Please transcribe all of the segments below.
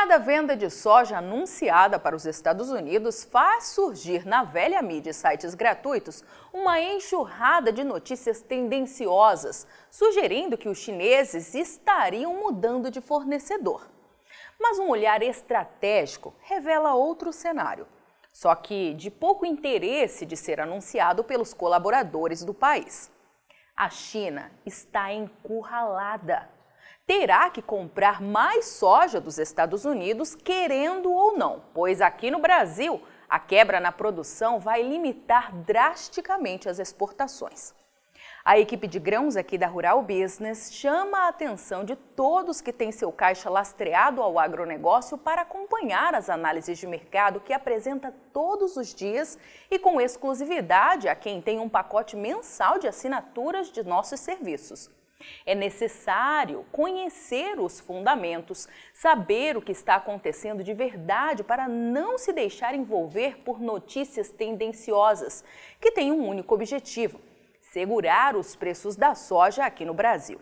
Cada venda de soja anunciada para os Estados Unidos faz surgir na velha mídia e sites gratuitos uma enxurrada de notícias tendenciosas, sugerindo que os chineses estariam mudando de fornecedor. Mas um olhar estratégico revela outro cenário, só que de pouco interesse de ser anunciado pelos colaboradores do país. A China está encurralada terá que comprar mais soja dos Estados Unidos, querendo ou não, pois aqui no Brasil a quebra na produção vai limitar drasticamente as exportações. A equipe de grãos aqui da Rural Business chama a atenção de todos que têm seu caixa lastreado ao agronegócio para acompanhar as análises de mercado que apresenta todos os dias e com exclusividade a quem tem um pacote mensal de assinaturas de nossos serviços. É necessário conhecer os fundamentos, saber o que está acontecendo de verdade para não se deixar envolver por notícias tendenciosas, que têm um único objetivo: segurar os preços da soja aqui no Brasil.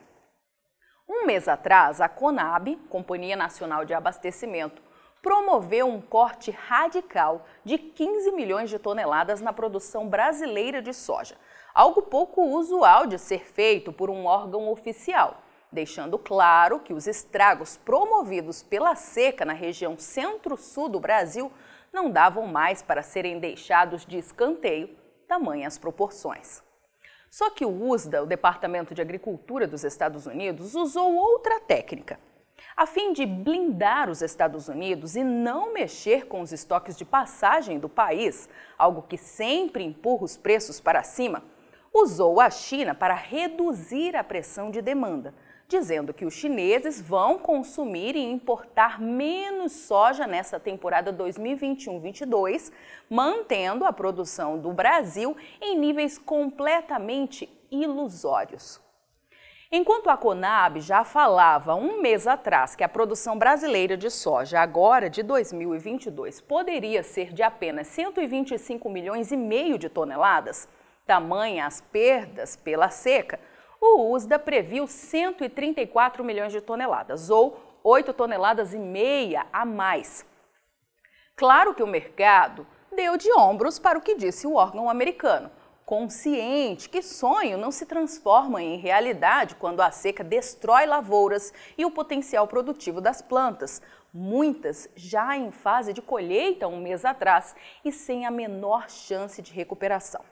Um mês atrás, a Conab, Companhia Nacional de Abastecimento, promoveu um corte radical de 15 milhões de toneladas na produção brasileira de soja algo pouco usual de ser feito por um órgão oficial, deixando claro que os estragos promovidos pela seca na região centro-sul do Brasil não davam mais para serem deixados de escanteio, tamanhas proporções. Só que o USDA, o Departamento de Agricultura dos Estados Unidos, usou outra técnica. A fim de blindar os Estados Unidos e não mexer com os estoques de passagem do país, algo que sempre empurra os preços para cima, usou a China para reduzir a pressão de demanda, dizendo que os chineses vão consumir e importar menos soja nessa temporada 2021-22, mantendo a produção do Brasil em níveis completamente ilusórios. Enquanto a Conab já falava um mês atrás que a produção brasileira de soja agora de 2022 poderia ser de apenas 125 milhões e meio de toneladas, Tamanha as perdas pela seca, o USDA previu 134 milhões de toneladas, ou 8 toneladas e meia a mais. Claro que o mercado deu de ombros para o que disse o órgão americano, consciente que sonho não se transforma em realidade quando a seca destrói lavouras e o potencial produtivo das plantas, muitas já em fase de colheita um mês atrás e sem a menor chance de recuperação.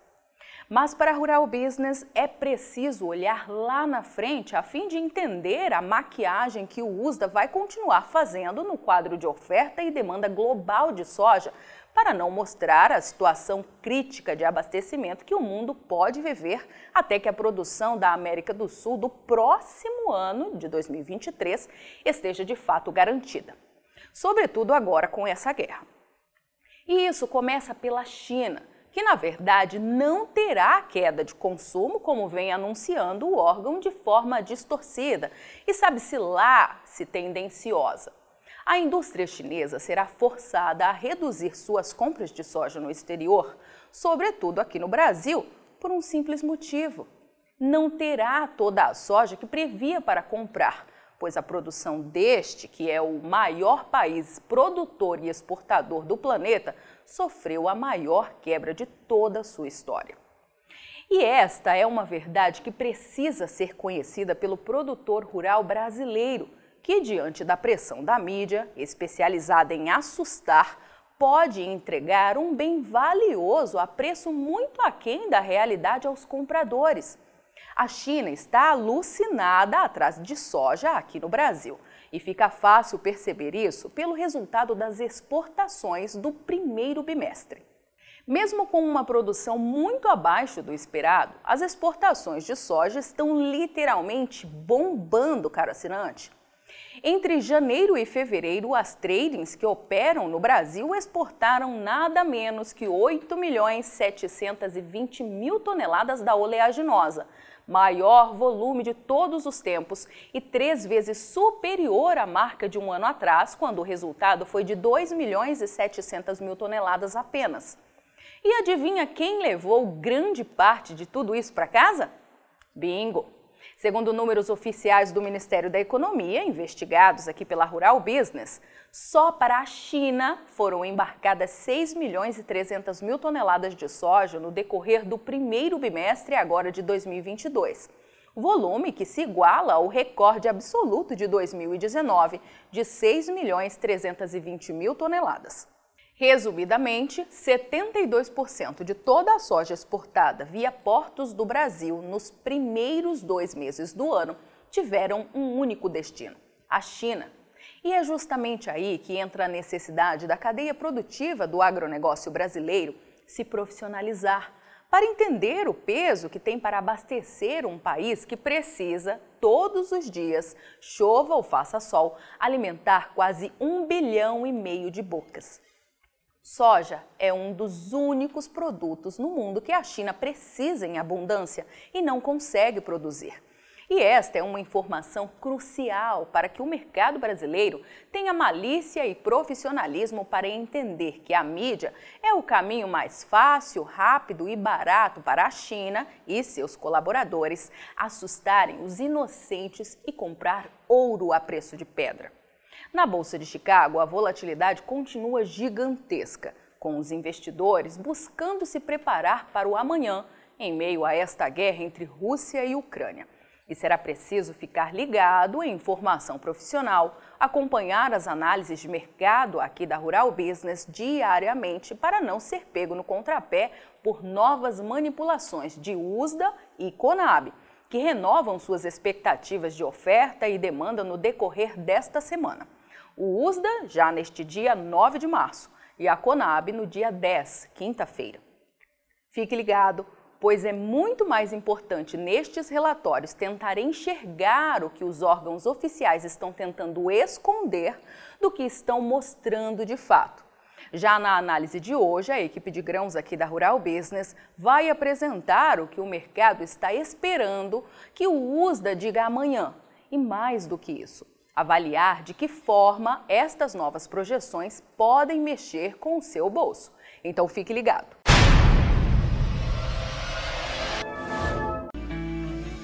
Mas para Rural Business é preciso olhar lá na frente a fim de entender a maquiagem que o USDA vai continuar fazendo no quadro de oferta e demanda global de soja, para não mostrar a situação crítica de abastecimento que o mundo pode viver até que a produção da América do Sul do próximo ano, de 2023, esteja de fato garantida. Sobretudo agora com essa guerra. E isso começa pela China que na verdade não terá queda de consumo, como vem anunciando o órgão de forma distorcida e sabe-se lá se tendenciosa. A indústria chinesa será forçada a reduzir suas compras de soja no exterior, sobretudo aqui no Brasil, por um simples motivo. Não terá toda a soja que previa para comprar, pois a produção deste, que é o maior país produtor e exportador do planeta, sofreu a maior quebra de toda a sua história. E esta é uma verdade que precisa ser conhecida pelo produtor rural brasileiro, que, diante da pressão da mídia, especializada em assustar, pode entregar um bem valioso a preço muito aquém da realidade aos compradores. A China está alucinada atrás de soja aqui no Brasil. E fica fácil perceber isso pelo resultado das exportações do primeiro bimestre. Mesmo com uma produção muito abaixo do esperado, as exportações de soja estão literalmente bombando, caro assinante. Entre janeiro e fevereiro, as tradings que operam no Brasil exportaram nada menos que 8 milhões 720 mil toneladas da oleaginosa, maior volume de todos os tempos e três vezes superior à marca de um ano atrás, quando o resultado foi de 2 milhões e 700 mil toneladas apenas. E adivinha quem levou grande parte de tudo isso para casa? Bingo! Segundo números oficiais do Ministério da Economia, investigados aqui pela Rural Business, só para a China foram embarcadas 6 milhões e 300 mil toneladas de soja no decorrer do primeiro bimestre agora de 2022. Volume que se iguala ao recorde absoluto de 2019, de 6 milhões 320 mil toneladas. Resumidamente, 72% de toda a soja exportada via portos do Brasil nos primeiros dois meses do ano tiveram um único destino: a China. E é justamente aí que entra a necessidade da cadeia produtiva do agronegócio brasileiro se profissionalizar, para entender o peso que tem para abastecer um país que precisa, todos os dias, chova ou faça sol, alimentar quase um bilhão e meio de bocas. Soja é um dos únicos produtos no mundo que a China precisa em abundância e não consegue produzir. E esta é uma informação crucial para que o mercado brasileiro tenha malícia e profissionalismo para entender que a mídia é o caminho mais fácil, rápido e barato para a China e seus colaboradores assustarem os inocentes e comprar ouro a preço de pedra. Na Bolsa de Chicago, a volatilidade continua gigantesca, com os investidores buscando se preparar para o amanhã em meio a esta guerra entre Rússia e Ucrânia. E será preciso ficar ligado em informação profissional, acompanhar as análises de mercado aqui da Rural Business diariamente para não ser pego no contrapé por novas manipulações de USDA e Conab, que renovam suas expectativas de oferta e demanda no decorrer desta semana. O USDA já neste dia 9 de março e a Conab no dia 10, quinta-feira. Fique ligado, pois é muito mais importante nestes relatórios tentar enxergar o que os órgãos oficiais estão tentando esconder do que estão mostrando de fato. Já na análise de hoje, a equipe de grãos aqui da Rural Business vai apresentar o que o mercado está esperando que o USDA diga amanhã. E mais do que isso, avaliar de que forma estas novas projeções podem mexer com o seu bolso. Então fique ligado.